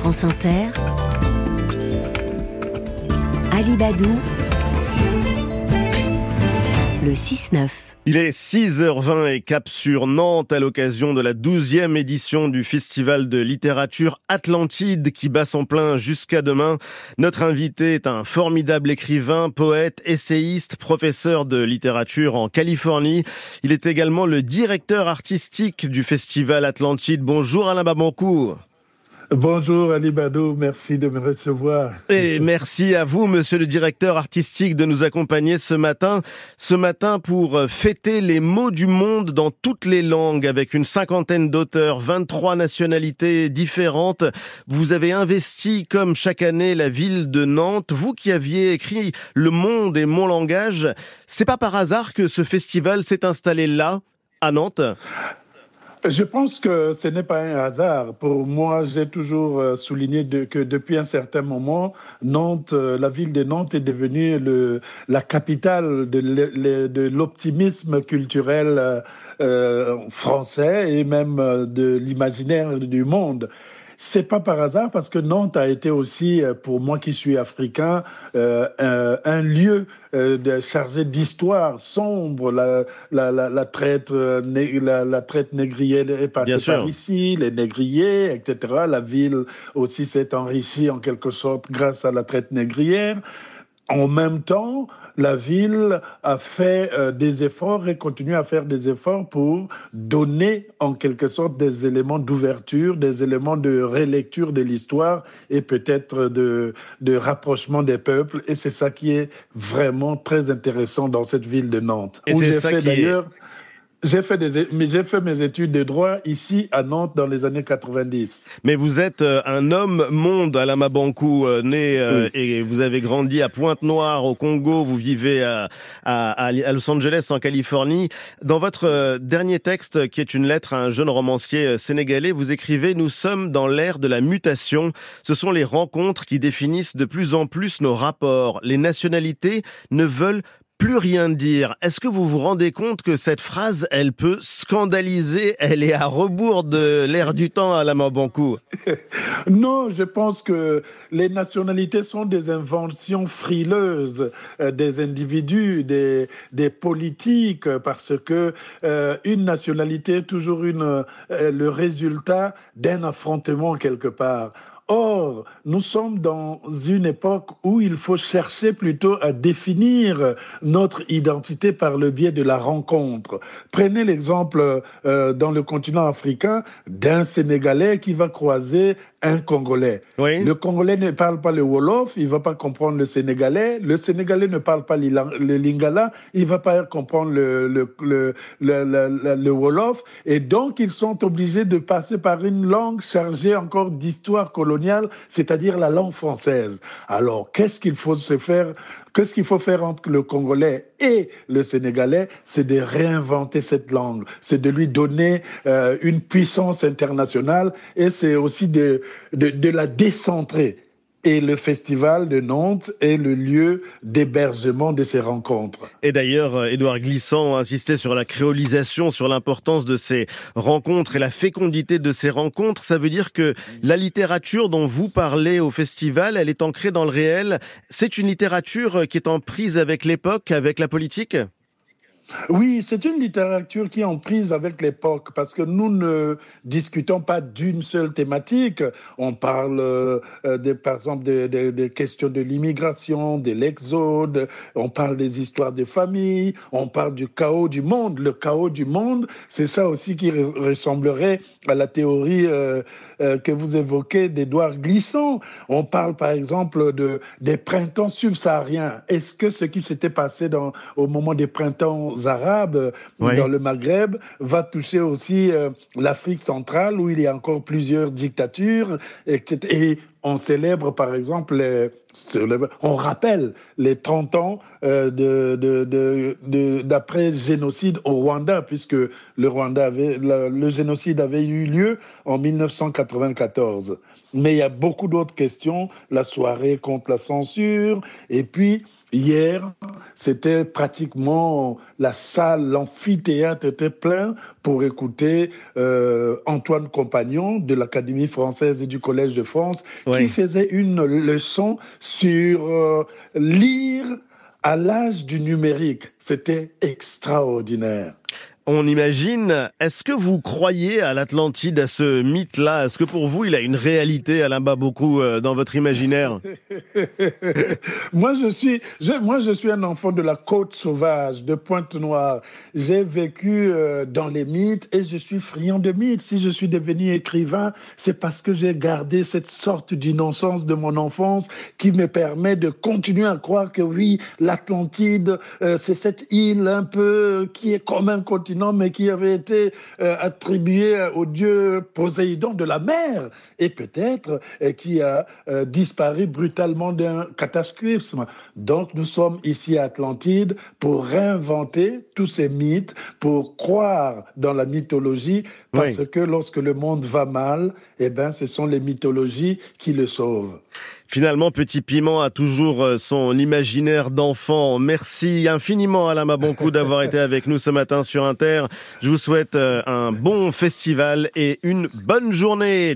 France Inter, Alibadou, le 6-9. Il est 6h20 et cap sur Nantes à l'occasion de la 12e édition du Festival de littérature Atlantide qui bat son plein jusqu'à demain. Notre invité est un formidable écrivain, poète, essayiste, professeur de littérature en Californie. Il est également le directeur artistique du Festival Atlantide. Bonjour Alain Babancourt. Bonjour Ali Badou, merci de me recevoir. Et merci à vous, monsieur le directeur artistique, de nous accompagner ce matin. Ce matin pour fêter les mots du monde dans toutes les langues avec une cinquantaine d'auteurs, 23 nationalités différentes. Vous avez investi, comme chaque année, la ville de Nantes. Vous qui aviez écrit Le Monde et mon langage, c'est pas par hasard que ce festival s'est installé là, à Nantes? Je pense que ce n'est pas un hasard. Pour moi, j'ai toujours euh, souligné que depuis un certain moment, Nantes, euh, la ville de Nantes est devenue la capitale de l'optimisme culturel euh, français et même de l'imaginaire du monde. C'est pas par hasard parce que Nantes a été aussi, euh, pour moi qui suis africain, euh, un, lieu euh, chargé d'histoire sombre. La, la, la, la traite, la, la, traite négrière est passée par ici, les négriers, etc. La ville aussi s'est enrichie en quelque sorte grâce à la traite négrière. En même temps, la ville a fait euh, des efforts et continue à faire des efforts pour donner en quelque sorte des éléments d'ouverture, des éléments de relecture de l'histoire et peut-être de, de rapprochement des peuples. Et c'est ça qui est vraiment très intéressant dans cette ville de Nantes. Et c'est ça qui d'ailleurs j'ai fait, des, j'ai fait mes études de droit ici à Nantes dans les années 90. Mais vous êtes euh, un homme monde, à Mabankou, euh, né euh, et vous avez grandi à Pointe-Noire au Congo, vous vivez à, à, à, Los Angeles en Californie. Dans votre dernier texte, qui est une lettre à un jeune romancier sénégalais, vous écrivez « Nous sommes dans l'ère de la mutation. Ce sont les rencontres qui définissent de plus en plus nos rapports. Les nationalités ne veulent plus rien dire. Est-ce que vous vous rendez compte que cette phrase, elle peut scandaliser, elle est à rebours de l'ère du temps à la Mabankou Non, je pense que les nationalités sont des inventions frileuses euh, des individus, des, des politiques, parce que euh, une nationalité est toujours une, euh, le résultat d'un affrontement quelque part. Or, nous sommes dans une époque où il faut chercher plutôt à définir notre identité par le biais de la rencontre. Prenez l'exemple euh, dans le continent africain d'un Sénégalais qui va croiser un Congolais. Le Congolais ne parle pas le Wolof, il va pas comprendre le Sénégalais. Le Sénégalais ne parle pas le Lingala, il va pas comprendre le, le, le, le, le Wolof. Et donc, ils sont obligés de passer par une langue chargée encore d'histoire coloniale, c'est-à-dire la langue française. Alors, qu'est-ce qu'il faut se faire Qu'est-ce qu'il faut faire entre le Congolais et le Sénégalais C'est de réinventer cette langue, c'est de lui donner euh, une puissance internationale et c'est aussi de, de, de la décentrer. Et le festival de Nantes est le lieu d'hébergement de ces rencontres. Et d'ailleurs, euh, Édouard Glissant insistait sur la créolisation, sur l'importance de ces rencontres et la fécondité de ces rencontres. Ça veut dire que la littérature dont vous parlez au festival, elle est ancrée dans le réel. C'est une littérature qui est en prise avec l'époque, avec la politique? Oui, c'est une littérature qui est en prise avec l'époque parce que nous ne discutons pas d'une seule thématique. On parle, euh, de, par exemple, des questions de l'immigration, de l'exode, on parle des histoires de famille, on parle du chaos du monde. Le chaos du monde, c'est ça aussi qui ressemblerait à la théorie euh, euh, que vous évoquez d'Edouard Glissant. On parle par exemple de, des printemps subsahariens. Est-ce que ce qui s'était passé dans, au moment des printemps arabes dans le Maghreb va toucher aussi euh, l'Afrique centrale où il y a encore plusieurs dictatures, etc. Et on célèbre par exemple, on rappelle les 30 ans euh, d'après génocide au Rwanda, puisque le Rwanda avait, le génocide avait eu lieu en 1994. Mais il y a beaucoup d'autres questions, la soirée contre la censure, et puis Hier, c'était pratiquement la salle, l'amphithéâtre était plein pour écouter euh, Antoine Compagnon de l'Académie française et du Collège de France qui faisait une leçon sur euh, lire à l'âge du numérique. C'était extraordinaire on imagine. Est-ce que vous croyez à l'Atlantide, à ce mythe-là? Est-ce que pour vous, il a une réalité, Alain beaucoup euh, dans votre imaginaire? Moi, je suis, moi, je suis un enfant de la côte sauvage, de Pointe-Noire. J'ai vécu euh, dans les mythes et je suis friand de mythes. Si je suis devenu écrivain, c'est parce que j'ai gardé cette sorte d'innocence de mon enfance qui me permet de continuer à croire que oui, l'Atlantide, euh, c'est cette île un peu qui est comme un continent mais qui avait été euh, attribué au dieu Poséidon de la mer et peut-être euh, qui a euh, disparu brutalement d'un cataclysme. Donc nous sommes ici à Atlantide pour réinventer tous ces mythes, pour croire dans la mythologie, parce que lorsque le monde va mal, eh ben, ce sont les mythologies qui le sauvent. Finalement, Petit Piment a toujours euh, son imaginaire d'enfant. Merci infiniment Alain Mabonkou d'avoir été avec nous ce matin sur Inter. Je vous souhaite euh, un bon festival et une bonne journée.